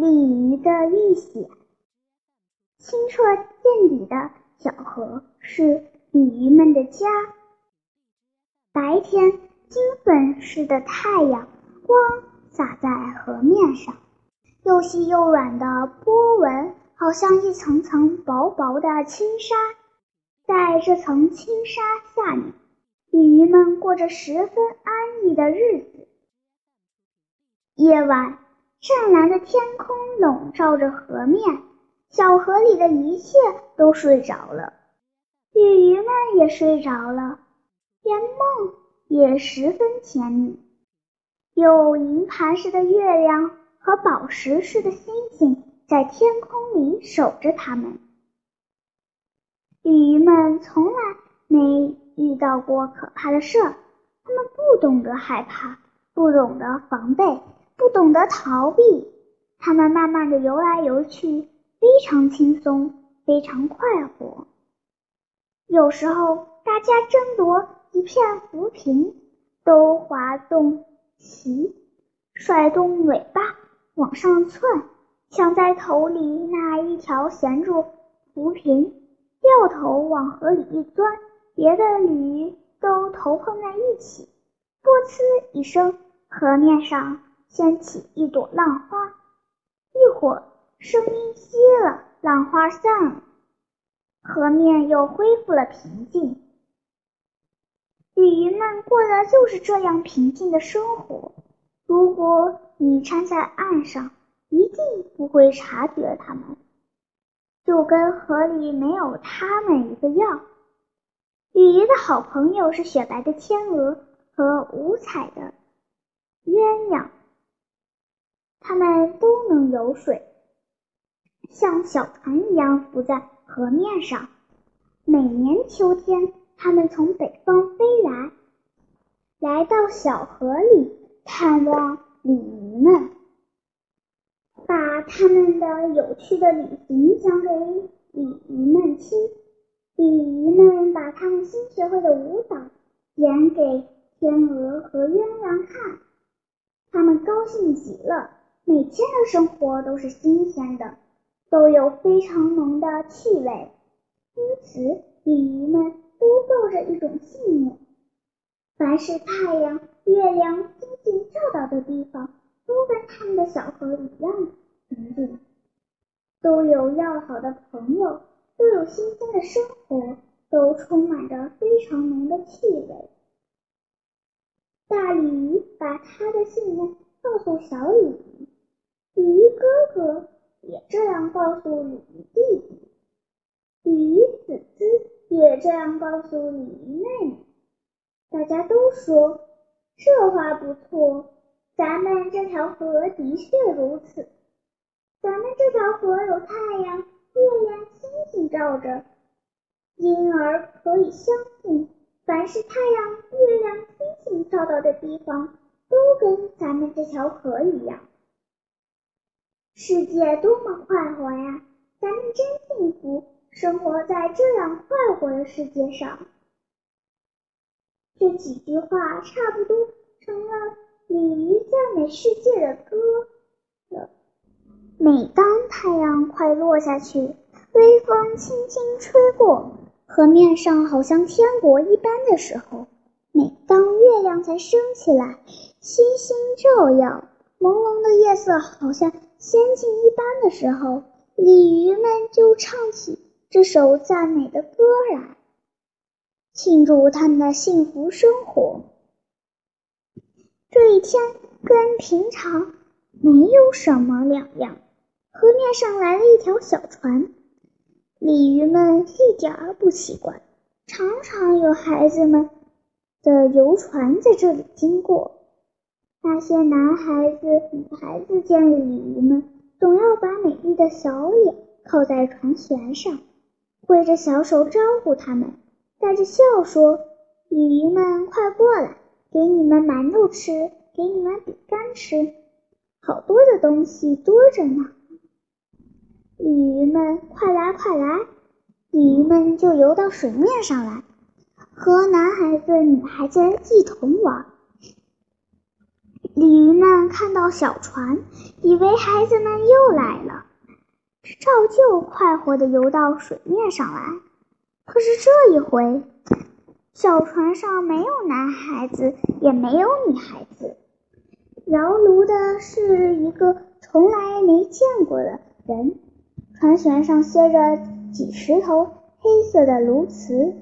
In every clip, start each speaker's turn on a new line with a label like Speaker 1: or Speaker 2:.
Speaker 1: 鲤鱼的遇险。清澈见底的小河是鲤鱼们的家。白天，金粉似的太阳光洒在河面上，又细又软的波纹，好像一层层薄薄的轻纱。在这层轻纱下面，鲤鱼们过着十分安逸的日子。夜晚。湛蓝的天空笼罩着河面，小河里的一切都睡着了，鲤鱼们也睡着了，连梦也十分甜蜜。有银盘似的月亮和宝石似的星星在天空里守着它们。鲤鱼们从来没遇到过可怕的事儿，它们不懂得害怕，不懂得防备。不懂得逃避，他们慢慢的游来游去，非常轻松，非常快活。有时候，大家争夺一片浮萍，都滑动鳍，甩动尾巴往上窜，想在头里那一条衔住浮萍，掉头往河里一钻，别的鲤鱼都头碰在一起，啵呲一声，河面上。掀起一朵浪花，一会儿声音息了，浪花散了，河面又恢复了平静。鲤鱼们过的就是这样平静的生活。如果你站在岸上，一定不会察觉它们，就跟河里没有它们一个样。鲤鱼的好朋友是雪白的天鹅和五彩的鸳鸯。它们都能游水，像小船一样浮在河面上。每年秋天，它们从北方飞来，来到小河里探望鲤鱼们，把他们的有趣的旅行讲给鲤鱼们听。鲤鱼们把他们新学会的舞蹈演给天鹅和鸳鸯看，他们高兴极了。每天的生活都是新鲜的，都有非常浓的气味，因此鲤鱼们都抱着一种信念：凡是太阳、月亮、星星照到的地方，都跟他们的小河一样平静，都有要好的朋友，都有新鲜的生活，都充满着非常浓的气味。大鲤鱼把他的信念告诉小鲤鱼。鲤鱼哥哥也这样告诉鲤鱼弟弟，鲤鱼子子也这样告诉鲤鱼妹妹。大家都说这话不错，咱们这条河的确如此。咱们这条河有太阳、月亮、星星照着，因而可以相信，凡是太阳、月亮、星星照到的地方，都跟咱们这条河一样。世界多么快活呀！咱们真幸福，生活在这样快活的世界上。这几句话差不多成了鲤鱼赞美世界的歌了。每当太阳快落下去，微风轻轻吹过，河面上好像天国一般的时候，每当月亮才升起来，星星照耀，朦胧的夜色好像……仙境一般的时候，鲤鱼们就唱起这首赞美的歌来，庆祝他们的幸福生活。这一天跟平常没有什么两样。河面上来了一条小船，鲤鱼们一点儿不奇怪，常常有孩子们的游船在这里经过。那些男孩子、女孩子见了鲤鱼们，总要把美丽的小脸靠在船舷上，挥着小手招呼他们，带着笑说：“鲤鱼们，快过来，给你们馒头吃，给你们饼干吃，好多的东西多着呢。”鲤鱼们，快来，快来！鲤鱼们就游到水面上来，和男孩子、女孩子一同玩。鲤鱼们看到小船，以为孩子们又来了，照旧快活地游到水面上来。可是这一回，小船上没有男孩子，也没有女孩子，摇橹的是一个从来没见过的人。船舷上歇着几十头黑色的鸬鹚，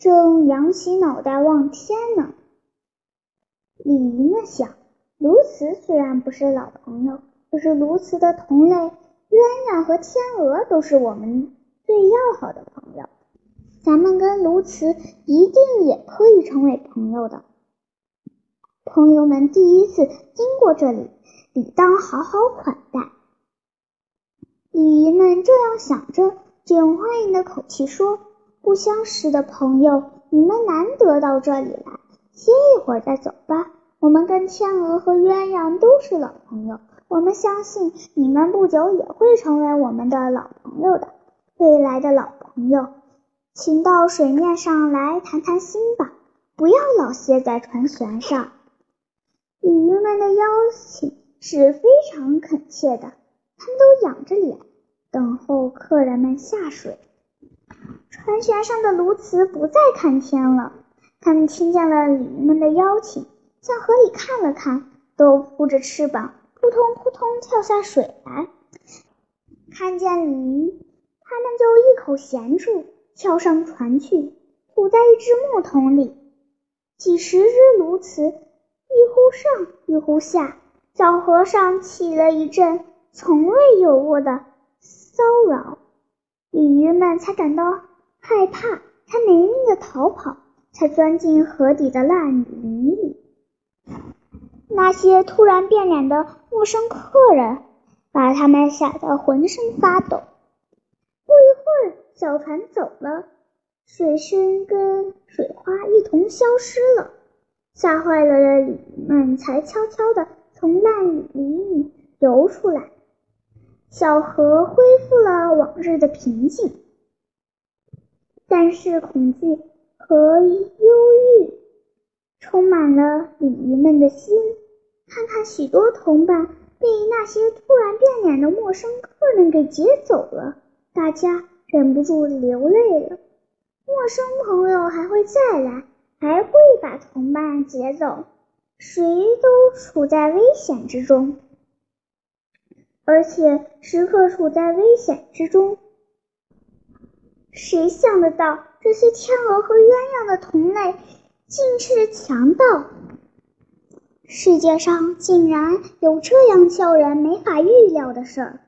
Speaker 1: 正仰起脑袋望天呢。鲤鱼们想，鸬鹚虽然不是老朋友，可是鸬鹚的同类鸳鸯和天鹅都是我们最要好的朋友，咱们跟鸬鹚一定也可以成为朋友的。朋友们第一次经过这里，理当好好款待。鲤鱼们这样想着，就用欢迎的口气说：“不相识的朋友，你们难得到这里来。”歇一会儿再走吧。我们跟天鹅和鸳鸯都是老朋友，我们相信你们不久也会成为我们的老朋友的。未来的老朋友，请到水面上来谈谈心吧，不要老歇在船舷上。鲤鱼们的邀请是非常恳切的，他们都仰着脸等候客人们下水。船舷上的鸬鹚不再看天了。他们听见了鲤鱼们的邀请，向河里看了看，都扑着翅膀，扑通扑通跳下水来。看见鲤鱼，他们就一口衔住，跳上船去，吐在一只木桶里。几十只鸬鹚一呼上，一呼下，小河上起了一阵从未有过的骚扰，鲤鱼们才感到害怕，才没命的逃跑。才钻进河底的烂泥里。那些突然变脸的陌生客人，把他们吓得浑身发抖。不一会儿，小船走了，水声跟水花一同消失了。吓坏了的鲤鱼们才悄悄地从烂泥里游出来。小河恢复了往日的平静，但是恐惧。和忧郁充满了鲤鱼们的心。看看许多同伴被那些突然变脸的陌生客人给劫走了，大家忍不住流泪了。陌生朋友还会再来，还会把同伴劫走，谁都处在危险之中，而且时刻处在危险之中。谁想得到？这些天鹅和鸳鸯的同类竟是强盗！世界上竟然有这样叫人没法预料的事儿。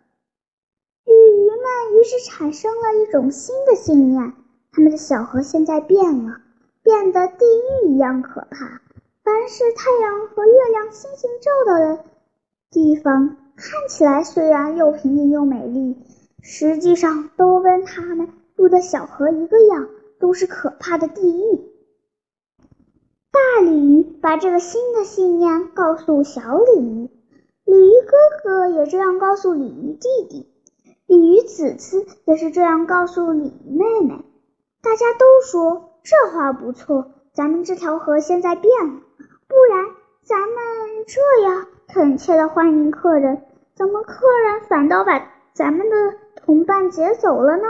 Speaker 1: 鲤鱼们于是产生了一种新的信念：他们的小河现在变了，变得地狱一样可怕。凡是太阳和月亮、星星照到的地方，看起来虽然又平静又美丽，实际上都跟他们住的小河一个样。都是可怕的地狱。大鲤鱼把这个新的信念告诉小鲤鱼，鲤鱼哥哥也这样告诉鲤鱼弟弟，鲤鱼子子也是这样告诉鲤鱼妹妹。大家都说这话不错，咱们这条河现在变了，不然咱们这样恳切的欢迎客人，怎么客人反倒把咱们的同伴劫走了呢？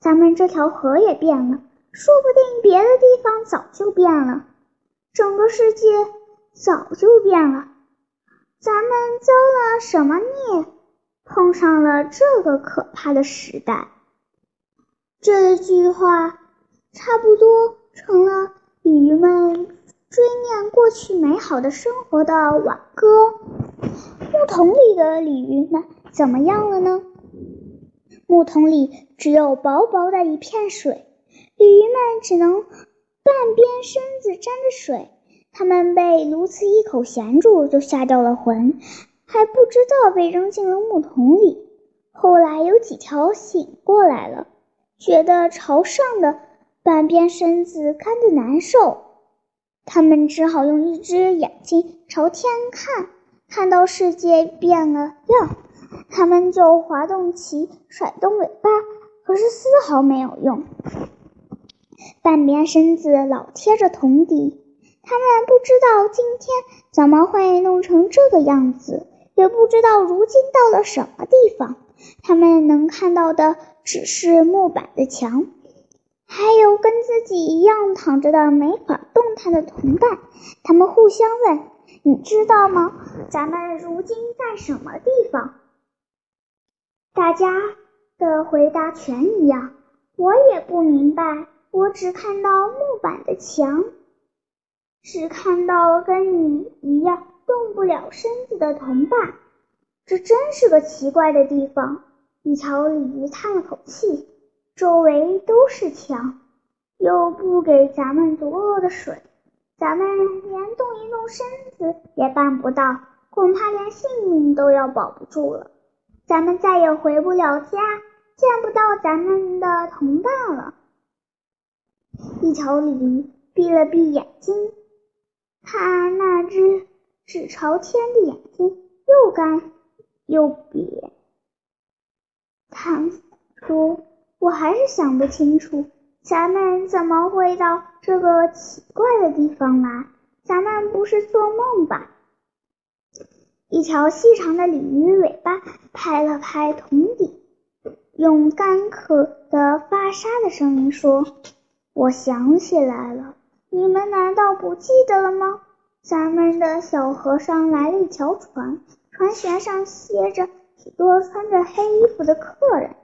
Speaker 1: 咱们这条河也变了，说不定别的地方早就变了，整个世界早就变了。咱们遭了什么孽，碰上了这个可怕的时代？这句话差不多成了鲤鱼们追念过去美好的生活的挽歌。木桶里的鲤鱼们怎么样了呢？木桶里只有薄薄的一片水，鲤鱼们只能半边身子沾着水。它们被鸬鹚一口衔住，就吓掉了魂，还不知道被扔进了木桶里。后来有几条醒过来了，觉得朝上的半边身子干得难受，他们只好用一只眼睛朝天看，看到世界变了样。他们就滑动鳍，甩动尾巴，可是丝毫没有用。半边身子老贴着桶底，他们不知道今天怎么会弄成这个样子，也不知道如今到了什么地方。他们能看到的只是木板的墙，还有跟自己一样躺着的没法动弹的同伴。他们互相问：“你知道吗？咱们如今在什么地方？”大家的回答全一样：“我也不明白，我只看到木板的墙。”只看到跟你一样动不了身子的同伴，这真是个奇怪的地方。一条鲤鱼叹了口气，周围都是墙，又不给咱们足够的水，咱们连动一动身子也办不到，恐怕连性命都要保不住了。咱们再也回不了家，见不到咱们的同伴了。一条鲤鱼闭了闭眼睛。它那只只朝天的眼睛又干又瘪，他说：“我还是想不清楚，咱们怎么会到这个奇怪的地方来？咱们不是做梦吧？”一条细长的鲤鱼尾巴拍了拍桶底，用干渴的发沙的声音说：“我想起来了。”你们难道不记得了吗？咱们的小河上来了一条船，船舷上歇着许多穿着黑衣服的客人，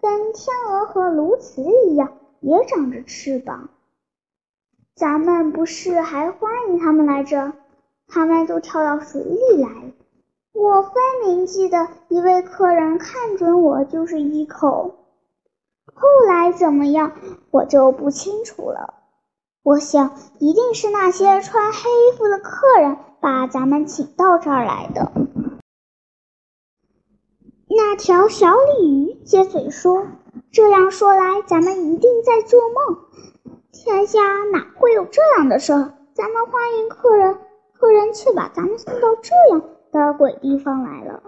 Speaker 1: 跟天鹅和鸬鹚一样，也长着翅膀。咱们不是还欢迎他们来着？他们都跳到水里来了。我分明记得一位客人看准我就是一口。后来怎么样，我就不清楚了。我想，一定是那些穿黑衣服的客人把咱们请到这儿来的。那条小鲤鱼接嘴说：“这样说来，咱们一定在做梦。天下哪会有这样的事儿？咱们欢迎客人，客人却把咱们送到这样的鬼地方来了。”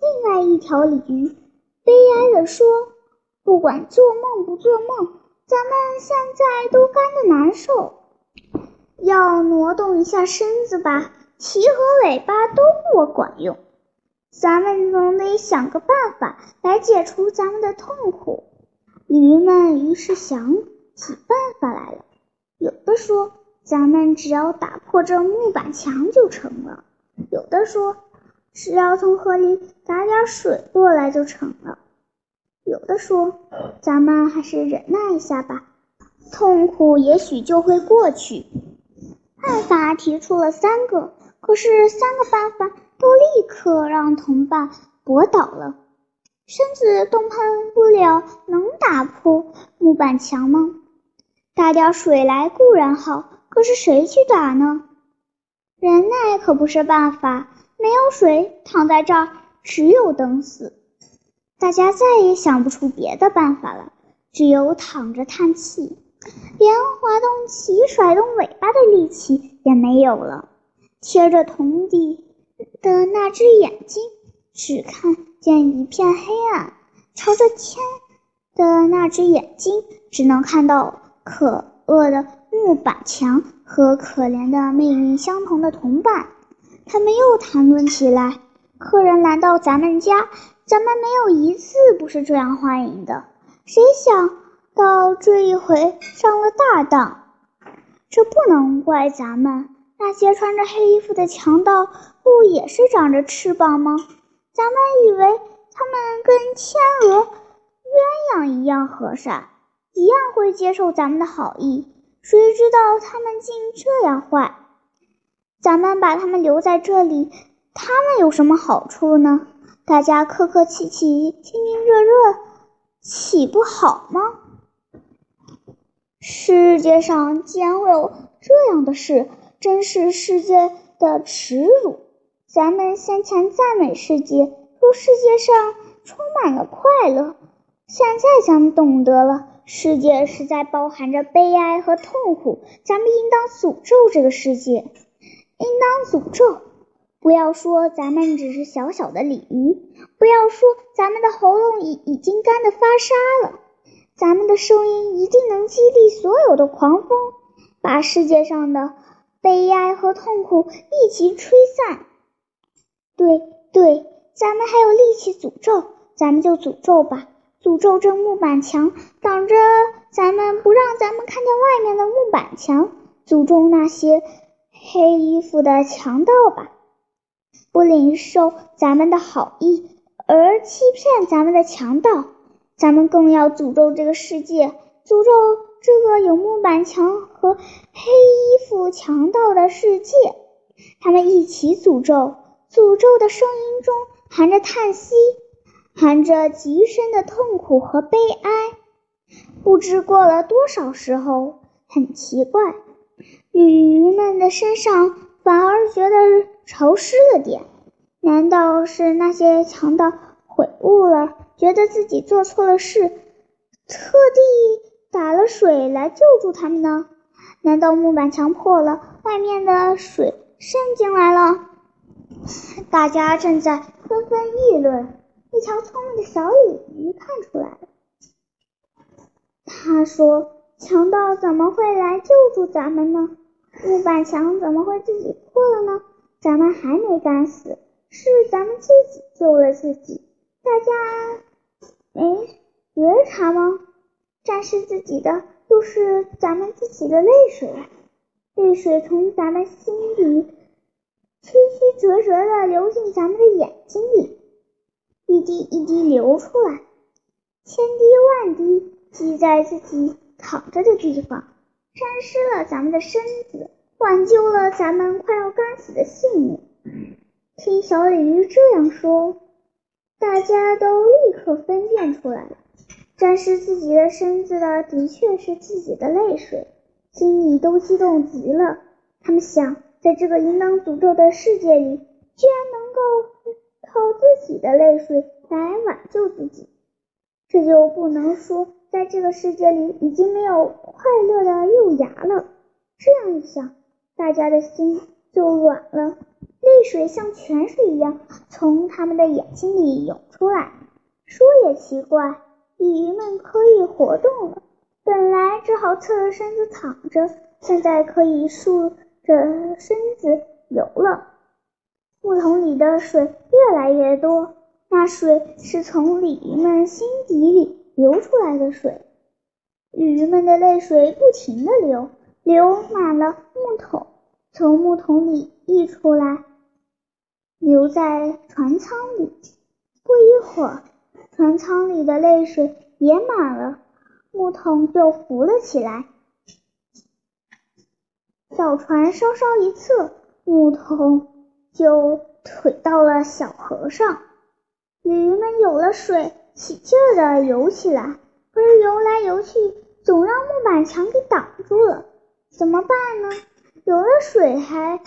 Speaker 1: 另外一条鲤鱼悲哀地说：“不管做梦不做梦。”咱们现在都干得难受，要挪动一下身子吧，鳍和尾巴都不管用。咱们总得想个办法来解除咱们的痛苦。鱼们于是想起办法来了。有的说，咱们只要打破这木板墙就成了；有的说，只要从河里打点水过来就成了。有的说：“咱们还是忍耐一下吧，痛苦也许就会过去。”办法提出了三个，可是三个办法都立刻让同伴驳倒了。身子动弹不了，能打破木板墙吗？打点水来固然好，可是谁去打呢？忍耐可不是办法，没有水，躺在这儿只有等死。大家再也想不出别的办法了，只有躺着叹气，连滑动鳍、甩动尾巴的力气也没有了。贴着桶底的那只眼睛只看见一片黑暗，朝着天的那只眼睛只能看到可恶的木板墙和可怜的命运相同的同伴。他们又谈论起来：客人来到咱们家。咱们没有一次不是这样欢迎的，谁想到这一回上了大当？这不能怪咱们，那些穿着黑衣服的强盗不也是长着翅膀吗？咱们以为他们跟天鹅、鸳鸯一样和善，一样会接受咱们的好意，谁知道他们竟这样坏？咱们把他们留在这里，他们有什么好处呢？大家客客气气、亲亲热热，岂不好吗？世界上竟然会有这样的事，真是世界的耻辱！咱们先前赞美世界，说世界上充满了快乐，现在咱们懂得了，世界实在包含着悲哀和痛苦，咱们应当诅咒这个世界，应当诅咒。不要说咱们只是小小的鲤鱼，不要说咱们的喉咙已已经干得发沙了，咱们的声音一定能激励所有的狂风，把世界上的悲哀和痛苦一起吹散。对对，咱们还有力气诅咒，咱们就诅咒吧，诅咒这木板墙，挡着咱们，不让咱们看见外面的木板墙，诅咒那些黑衣服的强盗吧，不领受咱们的好意而欺骗咱们的强盗，咱们更要诅咒这个世界，诅咒。这个有木板墙和黑衣服强盗的世界，他们一起诅咒，诅咒的声音中含着叹息，含着极深的痛苦和悲哀。不知过了多少时候，很奇怪，鲤鱼们的身上反而觉得潮湿了点。难道是那些强盗悔悟了，觉得自己做错了事，特地？打了水来救助他们呢？难道木板墙破了，外面的水渗进来了？大家正在纷纷议论。一条聪明的小鲤鱼看出来了，他说：“强盗怎么会来救助咱们呢？木板墙怎么会自己破了呢？咱们还没干死，是咱们自己救了自己。大家没觉察吗？”战士自己的，就是咱们自己的泪水，泪水从咱们心底曲曲折折的流进咱们的眼睛里，一滴一滴流出来，千滴万滴积在自己躺着的地方，沾湿了咱们的身子，挽救了咱们快要干死的性命。听小鲤鱼这样说，大家都立刻分辨出来了。沾湿自己的身子的，的确是自己的泪水，心里都激动极了。他们想，在这个应当诅咒的世界里，居然能够靠自己的泪水来挽救自己，这就不能说在这个世界里已经没有快乐的幼芽了。这样一想，大家的心就软了，泪水像泉水一样从他们的眼睛里涌出来。说也奇怪。鲤鱼们可以活动了，本来只好侧着身子躺着，现在可以竖着身子游了。木桶里的水越来越多，那水是从鲤鱼们心底里流出来的水。鲤鱼们的泪水不停地流，流满了木桶，从木桶里溢出来，留在船舱里。不一会儿。船舱里的泪水也满了，木桶就浮了起来。小船稍稍一侧，木桶就推到了小河上。鲤鱼们有了水，起劲儿的游起来，可是游来游去，总让木板墙给挡住了。怎么办呢？有了水还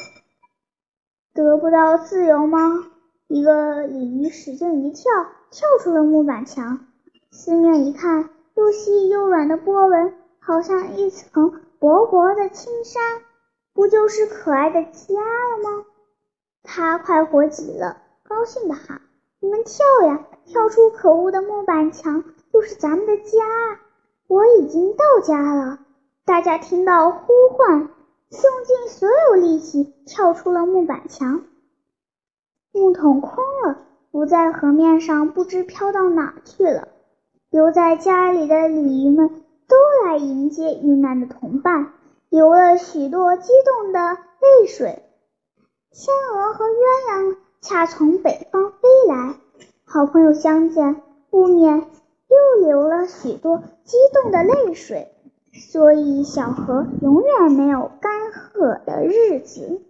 Speaker 1: 得不到自由吗？一个鲤鱼使劲一跳，跳出了木板墙。四面一看，又细又软的波纹，好像一层薄薄的青纱，不就是可爱的家了吗？它快活极了，高兴地喊：“你们跳呀，跳出可恶的木板墙，就是咱们的家！我已经到家了。”大家听到呼唤，用尽所有力气跳出了木板墙。木桶空了，浮在河面上，不知飘到哪去了。留在家里的鲤鱼们都来迎接遇难的同伴，流了许多激动的泪水。天鹅和鸳鸯恰从北方飞来，好朋友相见，不免又流了许多激动的泪水。所以，小河永远没有干涸的日子。